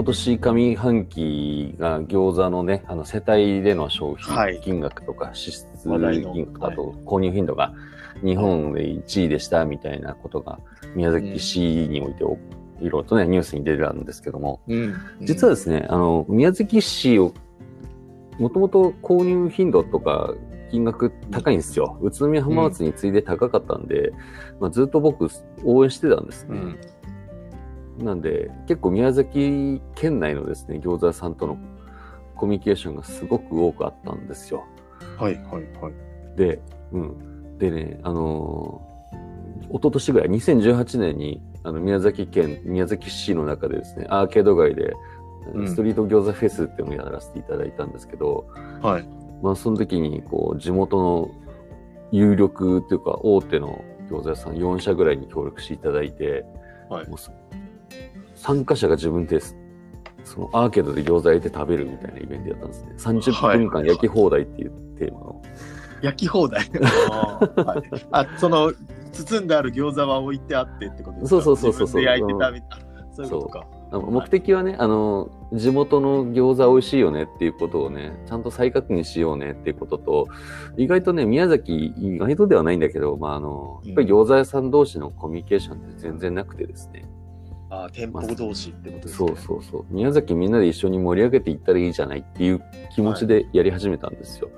今年上半期が餃子のね、あの世帯での消はい費金額とか支出金額だと購入頻度が日本で1位でしたみたいなことが宮崎市においておいろいろとね、ニュースに出てたんですけども、うん。実はですね、あの、宮崎市を、もともと購入頻度とか金額高いんですよ。宇都宮浜松に次いで高かったんで、まあ、ずっと僕応援してたんですね。うん。なんで、結構宮崎県内のですね、餃子屋さんとのコミュニケーションがすごく多くあったんですよ。はいはいはい。で、うん。でね、あのー一昨年ぐらい、2018年に、あの、宮崎県、宮崎市の中でですね、アーケード街で、うんストリート餃子フェスっていうのをやらせていただいたんですけど、はい。まあ、その時に、こう、地元の有力というか、大手の餃子屋さん4社ぐらいに協力していただいて、はいもうそ参加者が自分です。そのアーケードで餃子焼いて食べるみたいなイベントやったんですね。30分間焼き放題っていうテーマの。焼き放題。はいあ、その、包んである餃子は置いてあってってことですか？そうそうそうそう焼いてたみたいな。そういうことか。目的はね、あの、地元の餃子美味しいよねっていうことをね、ちゃんと再確認しようねっていうことと、意外とね、宮崎、意外とではないんだけど、まあ、あの、やっぱり餃子屋さん同士のコミュニケーションって全然なくてですね。あー店舗同士ってことですそね。うそうそう。宮崎みんなで一緒に盛り上げていったらいいじゃないっていう気持ちでやり始めたんですよ。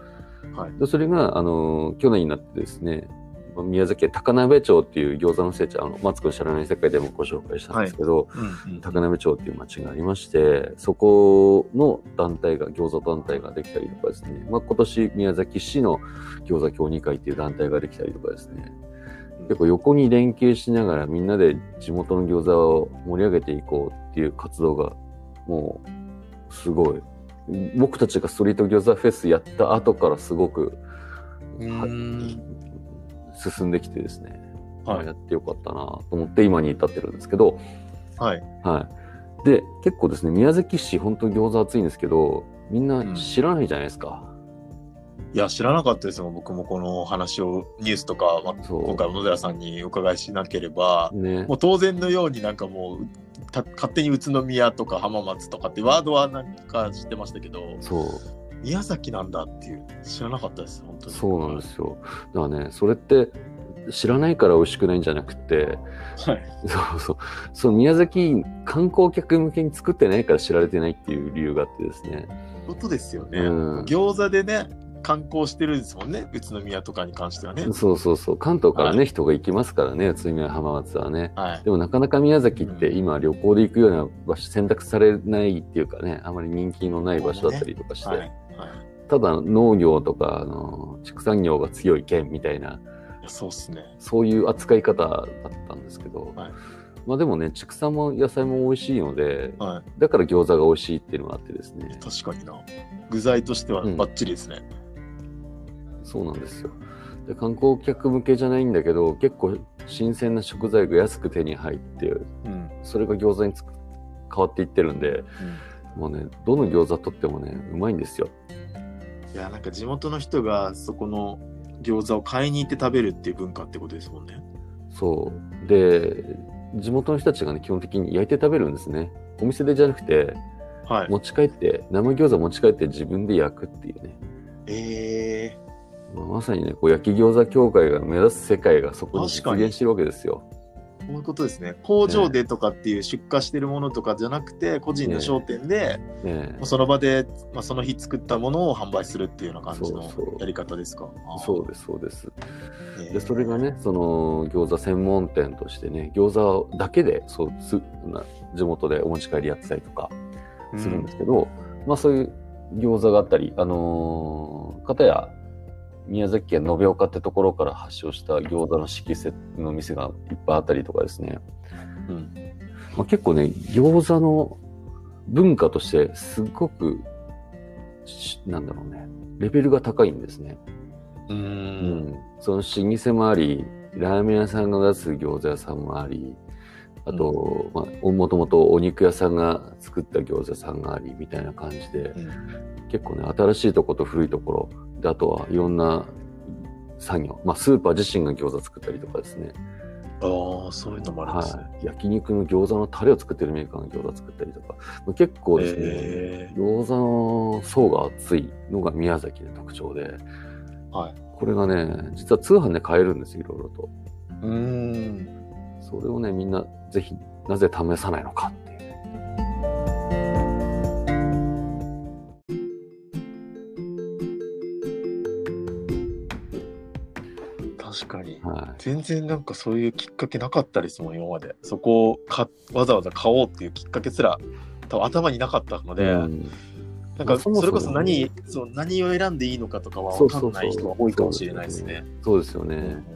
はい。でそれが、あの、去年になってですね、まあ宮崎県高鍋町っていう餃子の聖地、あの、マツコの知らない世界でもご紹介したんですけど、うんうん高鍋町っていう町がありまして、そこの団体が、餃子団体ができたりとかですね、まあ、今年宮崎市の餃子協議会っていう団体ができたりとかですね、結構横に連携しながらみんなで地元の餃子を盛り上げていこうっていう活動が、もう、すごい。僕たちがストリート餃子フェスやった後からすごく、進んできてですね、はいやってよかったなと思って今に至ってるんですけど、はい。はい。で、結構ですね、宮崎市、本当に餃子熱いんですけど、みんな知らないじゃないですか。いや、知らなかったですよ。僕もこの話を、ニュースとか、まあ、今回、小野寺さんにお伺いしなければ、ねも。う当然のようになんかもう、た勝手に宇都宮とか浜松とかってワードはなんか知ってましたけど。宮崎なんだっていう、知らなかったです、本当に。そうなんですよ。だからね、それって、知らないから美味しくないんじゃなくて、はい。そうそう。その宮崎観光客向けに作ってないから知られてないっていう理由があってですね。ことですよね。うん餃子でね、観光してるんですもんね、宇都宮とかに関してはね。そうそうそう。関東からね、は人が行きますからね、宇都宮浜松はね。はい。でもなかなか宮崎ってうん今旅行で行くような場所選択されないっていうかね、あまり人気のない場所だったりとかして、はい。はいただ農業とかあの畜産業が強い県みたいな、そうっすね。そういう扱い方だったんですけど、はいまあでもね、畜産も野菜も美味しいので、はだから餃子が美味しいっていうのがあってですねい。、確かにな。具材としてはうんバッチリですね。そうなんですよ。で観光客向けじゃないんだけど、結構新鮮な食材が安く手に入って、うん。それが餃子に変わっていってるんで、もうね、どの餃子とってもね、うまいんですよ。いや、なんか地元の人がそこの餃子を買いに行って食べるっていう文化ってことですもんね。そう。で、地元の人たちがね、基本的に焼いて食べるんですね。お店でじゃなくて、はい。持ち帰って、生餃子持ち帰って自分で焼くっていうね。えまあまさにね、こう焼き餃子協会が目指す世界がそこに実現してるわけですよ。ー、こういうことですね。工場でとかっていう出荷してるものとかじゃなくて、個人の商店で、ねその場で、まあ、その日作ったものを販売するっていうような感じのやり方ですか。そうです、そうです。えーで、それがね、その餃子専門店としてね、餃子だけで、そう、すな地元でお持ち帰りやってたりとかするんですけど、まあそういう餃子があったり、あのー、片や宮崎県延岡ってところから発祥した餃子の色セの店がいっぱいあったりとかですね、うん。まあ、結構ね、餃子の文化としてすごく、しなんだろうね、レベルが高いんですね。うん、その老舗もあり、ラーメン屋さんが出す餃子屋さんもあり、あと、まあ、もともとお肉屋さんが作った餃子屋さんがあり、みたいな感じで、うん結構ね、新しいとこと古いところ、で、あとはいろんな作業、まあ、スーパー自身が餃子作ったりとかですね、ああ、そういうのもあるんですね。はい、焼肉の餃子のタレを作ってるメーカーの餃子作ったりとか、まあ結構ですね、え餃子の層が厚いのが宮崎で特徴で、はい。これがね、実は通販で買えるんですよ、いろいろと。うーん。それをね、みんなぜひ、なぜ試さないのかっていうね。確かに。は全然なんかそういうきっかけなかったですもん、今まで。そこをかわざわざ買おうっていうきっかけすら、多分頭になかったのい。で、うんなんかそれこそ何そう何を選んでいいのかとかは分かんない人が多いかもしれないですね。そうですよね。うん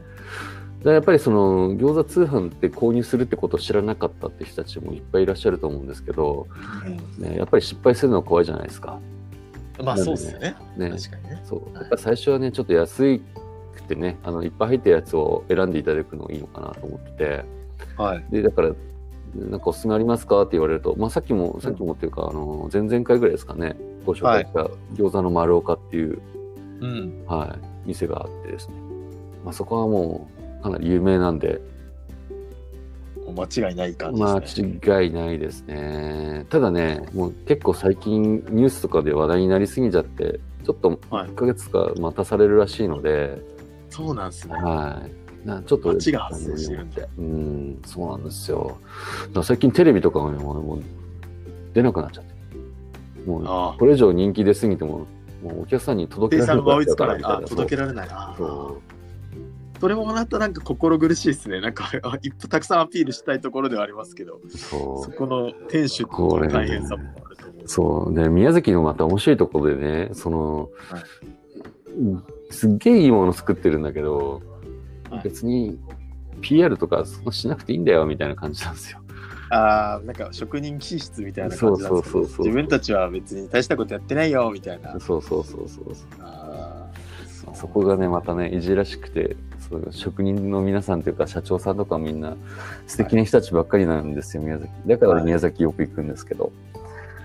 らやっぱりその餃子通販って購入するってことを知らなかったって人たちもいっぱいいらっしゃると思うんですけど、ね、やっぱり失敗するのは怖いじゃないですか。まあそうですよね。ね、確かにね。そう。やっぱ最初はね、ちょっと安くてね、あのいっぱい入ったやつを選んでいただくのがいいのかなと思ってて、はい。で、だから、なんかおすすめありますかって言われると、まあさっきも、さっきもっていうか、あの、前々回ぐらいですかね、ご紹介した餃子の丸岡っていう、うん。はい、店があってですね。まあそこはもうかなり有名なんで、間違いない感じ間ですね。違いないですね。ただね、もう結構最近ニュースとかで話題になりすぎちゃって、ちょっとはい1ヶ月か待たされるらしいので、そうなんですね。はい。なちょっと、街が発生してるんで。うん、そうなんですよ。最近テレビとかもうもう出なくなっちゃって。もう、これ以上人気出すぎても、もうお客さんに届け生られない。届けられない。あそうそれもまたなんか心苦しいですね。なんかあいっぱいたくさんアピールしたいところではありますけど、そう。そこの店主の大変さもあると思う。んですそう。で、宮崎のまた面白いところでね、その、はい。うんすっげえいいもの作ってるんだけど、はい。別に PR とかそんなしなくていいんだよみたいな感じなんですよ。ああ、なんか職人気質みたいな感じなんですけどそうそうそうそう。自分たちは別に大したことやってないよみたいな。そうそうそうそう。あーそこがね、またね、いじらしくて、そう職人の皆さんというか、社長さんとかみんな素敵な人たちばっかりなんですよ、宮崎。だから宮崎よく行くんですけど。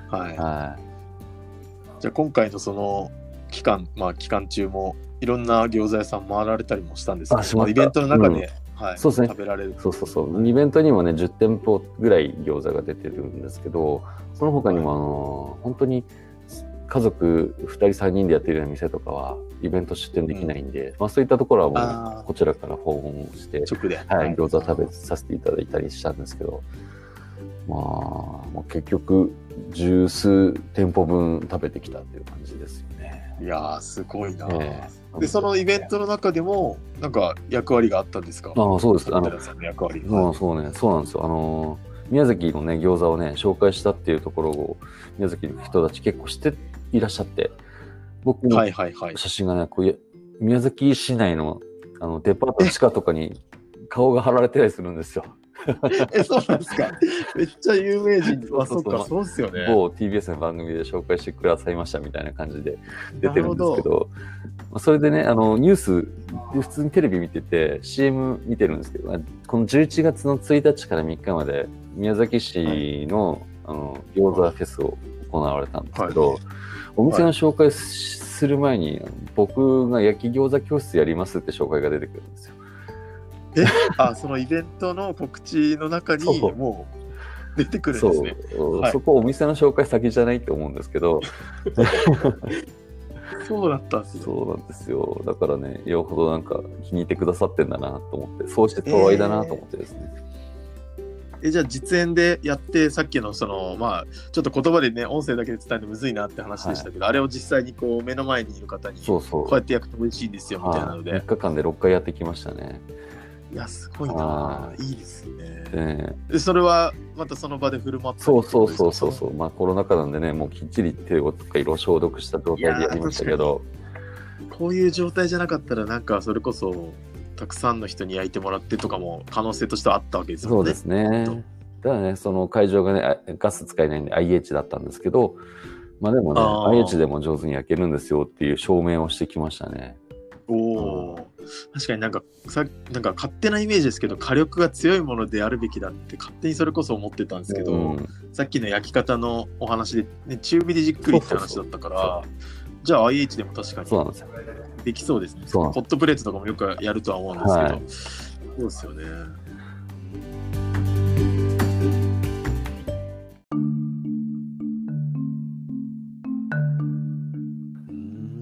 はい。はじゃあ今回のその期間、まあ期間中もいろんな餃子屋さん回られたりもしたんですけど、まったイベントの中で、はい、そうですね食べられるい。。そうそうそう。イベントにもね、10店舗ぐらい餃子が出てるんですけど、その他にも、あの、本当に家族2人3人でやってるような店とかは、イベント出店できないんで、まあそういったところはもう、こちらから訪問して、直で。はい、餃子食べさせていただいたりしたんですけど、まあ、もう結局、十数店舗分食べてきたっていう感じですよね。いやー、すごいな、えで、そのイベントの中でも、なんか役割があったんですか？ああ、そうです。あの、役割。そうそうね、そうなんですよ。あのー、宮崎のね、餃子をね、紹介したっていうところを、宮崎の人たち結構知っていらっしゃって、僕のはいはいはい。写真がね、こう宮崎市内の、あの、デパートの地下とかに顔が貼られてたりするんですよ。え、そうなんですか？めっちゃ有名人。あ、そそうか、そうっすよね。某 TBS の番組で紹介してくださいましたみたいな感じで出てるんですけど、まあそれでね、あの、ニュース、普通にテレビ見てて、CM 見てるんですけど、この11月の1日から3日まで、宮崎市の、あの、餃子フェスを行われたんですけど、はいお店の紹介しする前に、僕が焼き餃子教室やりますって紹介が出てくるんですよ。あ、そのイベントの告知の中にもう出てくるんそう、ですね。はいそこお店の紹介先じゃないって思うんですけど、そうだったんですよ。そうなんですよ。だからね、よほどなんか気に入ってくださってんだなと思って、そうして遠いだなと思ってですね。えじゃあ実演でやってさっきのそのまあちょっと言葉でね音声だけで伝えるのむずいなって話でしたけど、あれを実際にこう目の前にいる方にこそうそう。うやって焼くと美味しいんですよみたいなので、はい、3日間で6回やってきましたね。いやすごいな。はい。いですね。ねでそれはまたその場で振る舞ったりそうそうそうそうそう。まあコロナ禍なんでね、もうきっちり手をとか色消毒した状態でやりましたけど、こういう状態じゃなかったらなんかそれこそたくさんの人に焼いてもらってとかも可能性としてはあったわけですもね。そうんですね。ただね、その会場がね、あガス使えないんで IH だったんですけど、まあでもね、IH でも上手に焼けるんですよっていう証明をしてきましたね。おお確かになんかさなんか勝手なイメージですけど火力が強いものであるべきだって勝手にそれこそ思ってたんですけど、うん。さっきの焼き方のお話で、ね、中火でじっくりって話だったからじゃあ IH でも確かに。そうなんですよ。できそうですね。ホットプレートとかもよくやるとは思うんですけど、はい、そうですよね。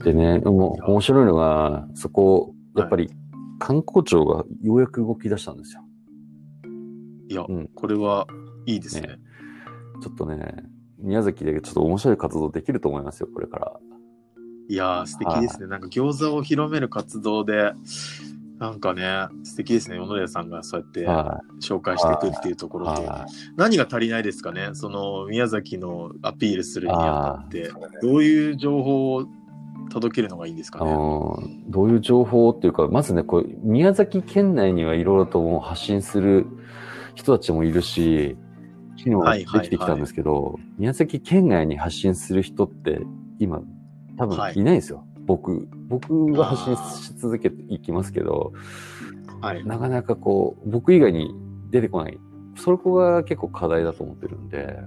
でね、も面白いのが、そこ、やっぱり観光庁がようやく動き出したんですよ。いや、うん、これはいいですね、ね、ちょっとね、宮崎でちょっと面白い活動できると思いますよ、これから。いやー、素敵ですね。なんか餃子を広める活動で、なんかね、素敵ですね。小野寺さんがそうやっては紹介していくっていうとこい。ろと、は何が足りないですかね？その宮崎のアピールするにあたって、どういう情報を届けるのがいいんですかね？どういう情報っていうか、まずね、こう、宮崎県内にはいろいろともう発信する人たちもいるし、昨はいはい日できてきたんですけど、宮崎県外に発信する人って今、多分はいいないんですよ。僕、僕が発信し続けていきますけど、はい。なかなかこう、僕以外に出てこない。そこが結構課題だと思ってるんで、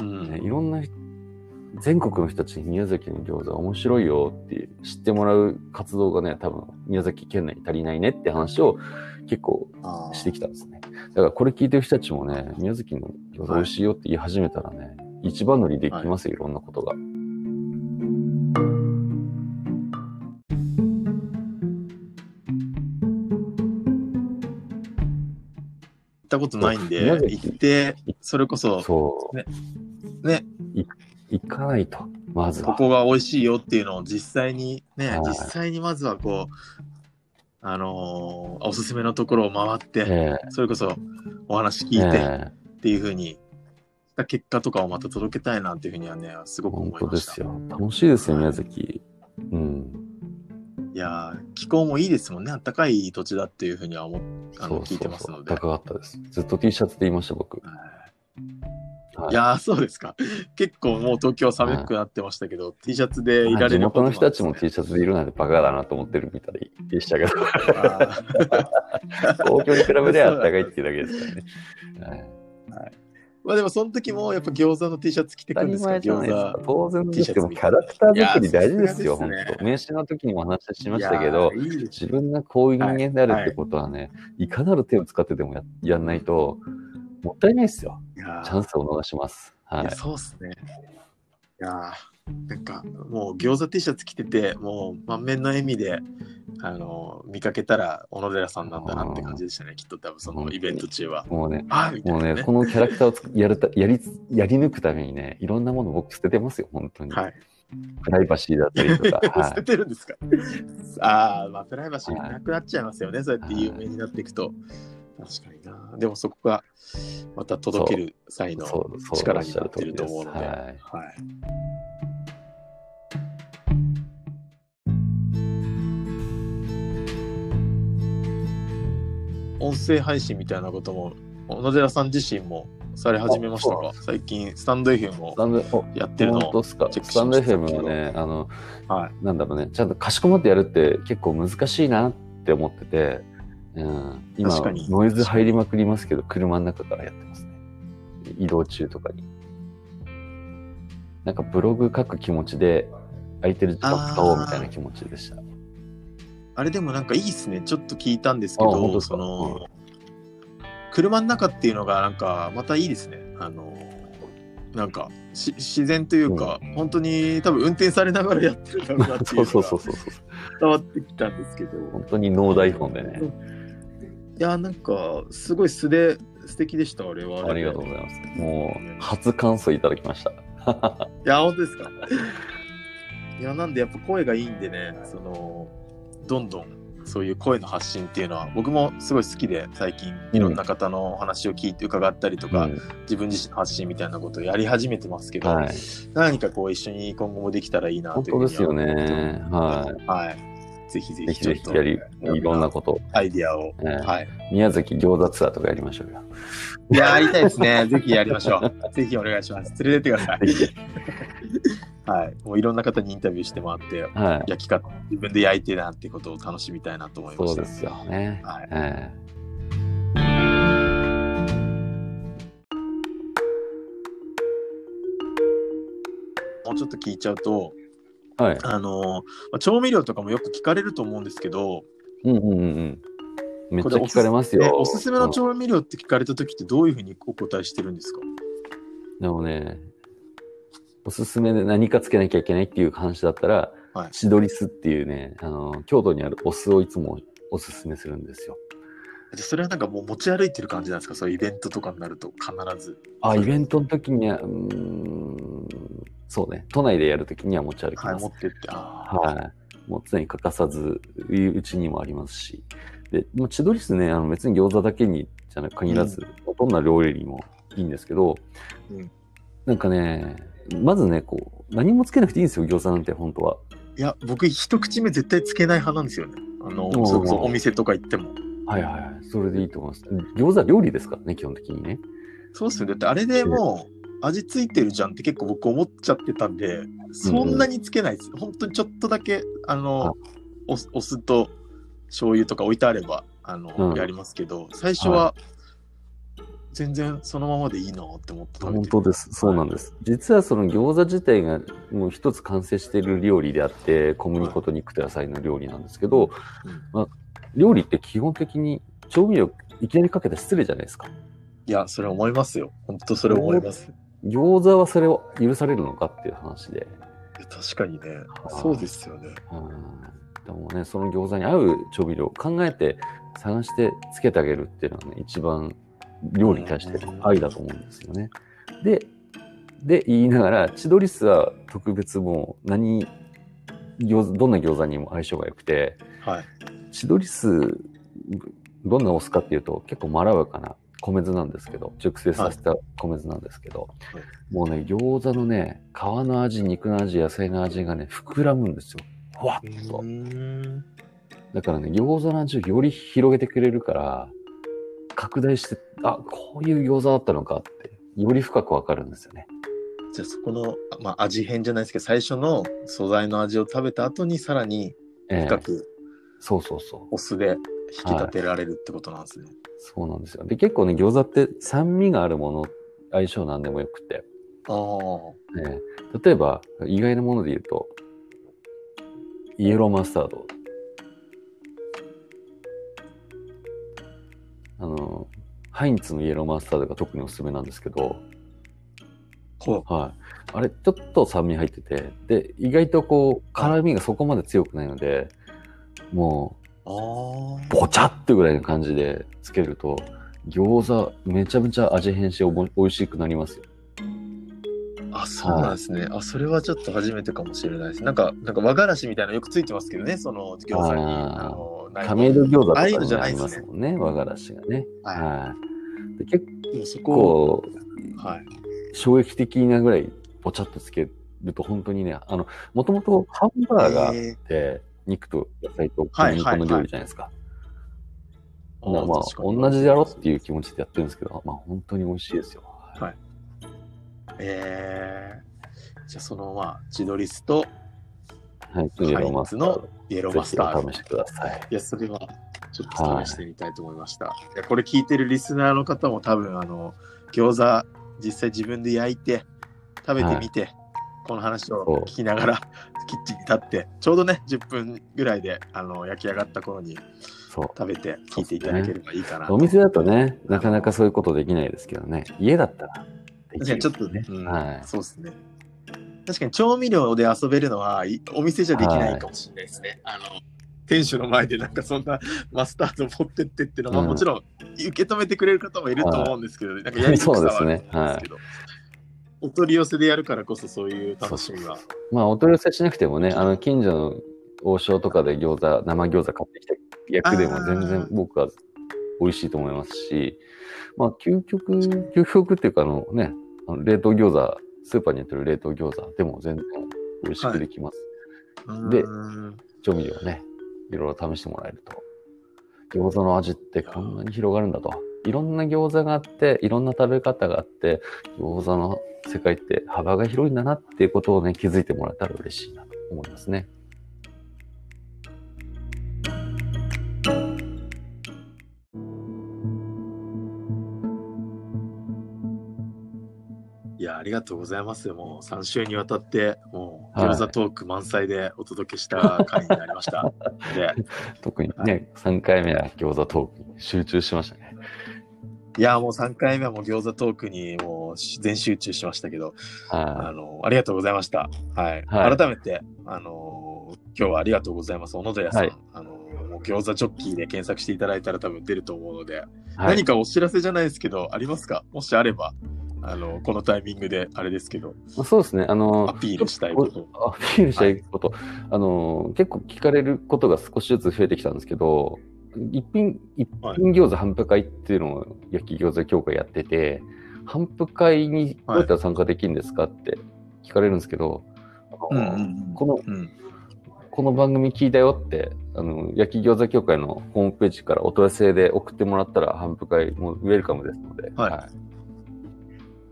うんね、いろんな人全国の人たちに宮崎の餃子面白いよって知ってもらう活動がね、多分宮崎県内に足りないねって話を結構してきたんですね。だからこれ聞いてる人たちもね、宮崎の餃子美味しいよって言い始めたらね、一番乗りできますよ、いろんなことが。ったことないんで、行って、それこそ、そう。ねね、行かないと、まずは。ここが美味しいよっていうのを実際にね、はい実際にまずはこう、あのーおすすめのところを回って、えそれこそお話え聞いてえっていうふうに、した結果とかをまた届けたいなっていうふうにはね、すごく本思いました。当ですよ。楽しいですよ、はい宮崎。うん。いやー気候もいいですもんね。暖かい土地だっていうふうには思っあの聞いてますので。高かったです。ずっと T シャツで言いました、僕。はいはいいやーそうですか。結構もう東京寒くなってましたけど、T シャツでいられ地る元の人たちも T シャツでいるなんてバカだなと思ってるみたいでしたけど、東京に比べてあったかいっていうだけですからね。はいまあでもその時もやっぱ餃子の T シャツ着てくるんですか？餃。当然です T シャツけど、キャラクター作り大事ですよ、本当。名刺の時にもお話しましたけど、自分がこういう人間であるってことはね、いかなる手を使ってでもややんないと、もったいないですよ。チャンスを逃します。はい。そうっすね。いやーなんかもう餃子 T シャツ着てて、もう満面の笑みで、あの見かけたら小野寺さんなんだなって感じでしたね、きっと多分そのイベント中は。もうね、ね。もうね、このキャラクターをやるたやりやり抜くためにね、いろんなもの僕捨ててますよ、本当に。はい。プライバシーだったりとか。捨てはてるんですか？ああ、まあ、プライバシーなくなっちゃいますよね、そうやって有名になっていくと。確かにな。でもそこがまた届ける際い。の力になってる。と思うので。はい。はい。音声配信みたいなことも、小野寺さん自身もされ始めましたか？最近、スタンド FM をやってるのを。チェックスタンド FM はね、あの、はい。なんだろうね、ちゃんとかしこまってやるって結構難しいなって思ってて、うん、今確かにノイズ入りまくりますけど、車の中からやってますね。移動中とかに。なんかブログ書く気持ちで、空いてる時間使おうみたいな気持ちでした。あれでもなんかいいっすね。ちょっと聞いたんですけど、その、車の中っていうのがなんかまたいいですね。あの、なんかし自然というか、本当に多分運転されながらやってるんだろうなっていそううのが そうそうそう。伝わってきたんですけど。本当にノー台本でね。いや、なんかすごい素で素敵でした、あれは。ありがとうございます。もう、初感想いただきました。いや、本当ですか。いや、なんでやっぱ声がいいんでね、その、どんどんそういう声の発信っていうのは、僕もすごい好きで、最近いろんな方のお話を聞いて伺ったりとか、うん自分自身の発信みたいなことをやり始めてますけど、はい。何かこう一緒に今後もできたらいいな本というふうに当ですよね。ははい。ぜひぜひぜひやり、いろんなこと、アイディアを。ねはい。宮崎餃子ツアーとかやりましょうよ。いや、やりたいですね。ぜひやりましょう。ぜひお願いします。連れてってください。はい。もういろんな方にインタビューして回って、はい。焼き方、自分で焼いてなんてことを楽しみたいなと思いました。そうですよね。はいえもうちょっと聞いちゃうと、えはい。あの調味料とかもよく聞かれると思うんですけど、うんうんうんうん。めっちゃ聞かれますねよ。おすすめのうん調味料って聞かれた時ってどういうふうにお答えしてるんですか？でもね、おすすめで何かつけなきゃいけないっていう話だったら、はいシドリスっていうね、あの、京都にあるお酢をいつもおすすめするんですよ。じゃあそれはなんかもう持ち歩いてる感じなんですか？そういうイベントとかになると必ず。あ、イベントの時には、うーん、そうね、都内でやる時には持ち歩きはい、ます持。ってって。はい。もう常に欠かさず、うちにもありますし。で、まあ、千鳥酢ね、あの別に餃子だけにじゃな限らず、どんな料理にもいいんですけど、うんなんかね、まずね、こう、何もつけなくていいんですよ、餃子なんて、本当は。いや、僕一口目絶対つけない派なんですよね。あの、お店とか行っても。はいはいはい。それでいいと思います。餃子料理ですからね、基本的にね。そうっすよね。だってあれでもう味ついてるじゃんって結構僕思っちゃってたんで、そんなにつけないです。本当にちょっとだけ、あの、お酢お酢と醤油とか置いてあれば、あの、うんやりますけど、最初は全然そのままでいいなって思って食べて本当です。そうなんです。実はその餃子自体がもう一つ完成している料理であって、小麦粉と肉と野菜の料理なんですけど、うん料理って基本的に調味料いきなりかけたら失礼じゃないですか。いや、それ思いますよ。本当それ思います。餃子はそれを許されるのかっていう話で。確かにねそうですよね。うんでもね、その餃子に合う調味料を考えて探してつけてあげるっていうのはね、一番料理に対して愛だと思うんですよね。で、で、言いながら、千鳥酢は特別もう何、餃子どんな餃子にも相性が良くて、はい。千鳥酢、どんなお酢かっていうと結構まろやかな米酢なんですけど、熟成させた米酢なんですけど、いもうね、餃子のね、皮の味、肉の味、野菜の味がね、膨らむんですよ。ふわっと。ん。だからね、餃子の味をより広げてくれるから、拡大して、あ、こういう餃子だったのかって、より深くわかるんですよね。じゃあそこの、まあ、味変じゃないですけど、最初の素材の味を食べた後にさらにええ深くそうそうそう。お酢で引き立てられるってことなんですね。そうなんですよ。で、結構ね、餃子って酸味があるもの、相性なんでもよくて、ああ。ね、例えば、意外なもので言うと、イエローマスタード。あの、ハインツのイエローマスタードが特におすすめなんですけど、ほはい。あれ、ちょっと酸味入ってて、で、意外とこう、辛味がそこまで強くないので、もう。あう、ボチャってぐらいの感じでつけると、餃子めちゃめちゃ味変しておも美味しくなりますよ。あ。あ、そうなんですね。あ、それはちょっと初めてかもしれないです。なんか、なんか和がらしみたいなのよくついてますけどね、その餃子に。あの、亀戸餃子とかありますもんね、和がらしがね。ははい。で結い。でもそこを、構、はい。衝撃的なぐらい、ボチャっとつけると、本当にね、あの、もともとハンバーガーっえて、肉と野菜とはい小麦粉の料理じゃないですか。まあ、同じだろっていう気持ちでやってるんですけど、まあ、本当に美味しいですよ。はいえー、じゃあそのまあ、チドリスとはい。イエローマスタード。イエローマスターお試しください。いや、それはちょっと試してみたいと思いました。い、や、これ聞いてるリスナーの方も多分、あの、餃子、実際自分で焼いて、食べてみて、この話を聞きながら、キッチンに立って、ちょうどね、10分ぐらいで、あの、焼き上がった頃にそう。食べて、聞いていただければいいかなと。お店だとね、なかなかそういうことできないですけどね。家だったらできる確かにちょっとね、うんはい。そうですね。確かに調味料で遊べるのはいお店じゃできないかもしれないですね。あの店主の前でなんかそんなマスタード持ってってっていうのは、まあうんもちろん受け止めてくれる方もいると思うんですけど、なんかやりにくさはあると思うんですけど、お取り寄せでやるからこそそういう楽しみは。まあ、お取り寄せしなくてもね、あの、近所の王将とかで餃子、生餃子買ってきて焼くでも全然僕は美味しいと思いますし、まあ、究極、究極っていうか、あのね、あの冷凍餃子、スーパーに売ってる冷凍餃子でも全然美味しくできます。でうーん調味料ね、いろいろ試してもらえると。餃子の味ってこんなに広がるんだと。いろんな餃子があって、いろんな食べ方があって、餃子の世界って幅が広いんだなっていうことをね、気づいてもらえたら嬉しいなと思いますね。いや、ありがとうございます。もう3週にわたって、もうはい餃子トーク満載でお届けした回になりました。で 特にね、3回目は餃子トークに集中しましたね。いや、もう3回目はもう餃子トークにもう全集中しましたけど、あはの、ありがとうございました。はい。はい改めて、あの、今日はありがとうございます。小野寺さん。はいあの、もう餃子ジョッキーで検索していただいたら多分出ると思うので、はい何かお知らせじゃないですけど、ありますか？もしあれば、あの、このタイミングであれですけど、まあそうですね。あの、アピールしたいこと。アピールしたいこと、あの、結構聞かれることが少しずつ増えてきたんですけど、一品、一品餃子販布会っていうのを焼き餃子協会やってて、販布会にどうやったら参加できるんですかって聞かれるんですけど、この、うん。この番組聞いたよって、あの、焼き餃子協会のホームページからお問い合わせで送ってもらったら、販布会もウェルカムですので。はいはい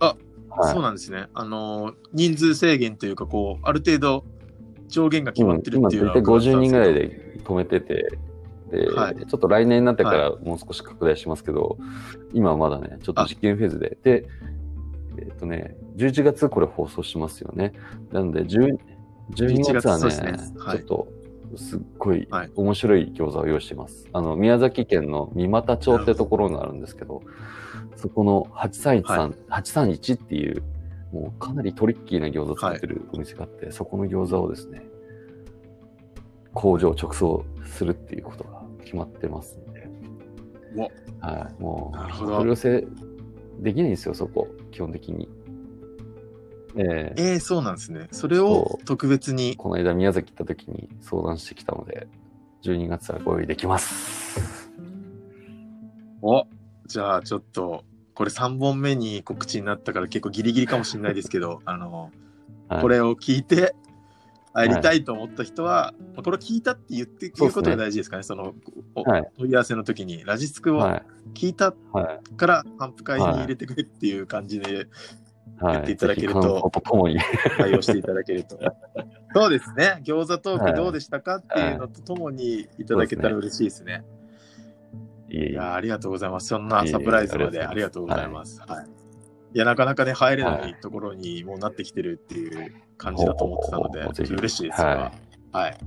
あはいそうなんですね。あの、人数制限というか、こう、ある程度上限が決まってる今っていうの大体50人ぐらいで。で止めてて、で、はい。ちょっと来年になってからもう少し拡大しますけど、今はまだね、ちょっと実験フェーズで。で、えっ、とね、11月これ放送しますよね。なので、10 12月は11ねね。はい。ちょっと、すっごいはい。面白い餃子を用意してます。あの、宮崎県の三股町ってところがあるんですけど、そこの831さん、831っていう、もうかなりトリッキーな餃子作ってるお店があって、そこの餃子をですね、工場直送するっていうことが決まってますんで、はい、もう、なるほど取り寄せできないんですよ、そこ、基本的に。えええー、そうなんですね。それを特別に。この間宮崎行った時に相談してきたので、12月はご用意できます。おじゃあちょっと、これ3本目に告知になったから結構ギリギリかもしれないですけど、あの、はい、これを聞いて、入りたいと思った人は、まあこれを聞いたって言って言うことが大事ですかね、その、おはい問い合わせの時に、ラジスクをは聞いたい。はい。から、反復会に入れてくれっていう感じではい。言っていただけると。対応していただけると。そうですね、餃子トークどうでしたかっていうのとともにいただけたら嬉しいですね。いやーありがとうございます。そんなサプライズまでありがとうございます。はい。いや、なかなかね、入れなはいいところにもうなってきてるっていう感じだと思ってたので、ちょっと嬉しいですはが、はい。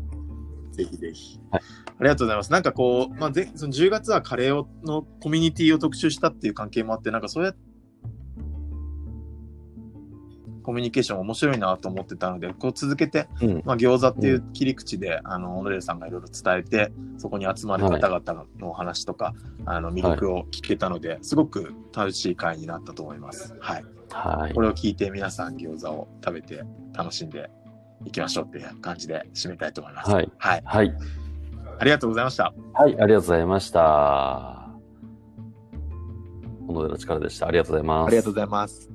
ぜひぜひ。はいありがとうございます。なんかこう、まあ、ぜその10月はカレーをのコミュニティを特集したっていう関係もあって、なんかそうやコミュニケーション面白いなと思ってたので、こう続けて、うん。まあ、餃子っていう切り口で、あの、小野寺さんがいろいろ伝えて、そこに集まる方々のお話とか、あの、魅力を聞けたので、すごく楽しい回になったと思います。はい。はいこ。れを聞いて皆さん餃子を食べて楽しんでいきましょうっていう感じで締めたいと思います。はい。はい。はい。ありがとうございました。はい。ありがとうございました。小野寺力でした。ありがとうございます。ありがとうございます。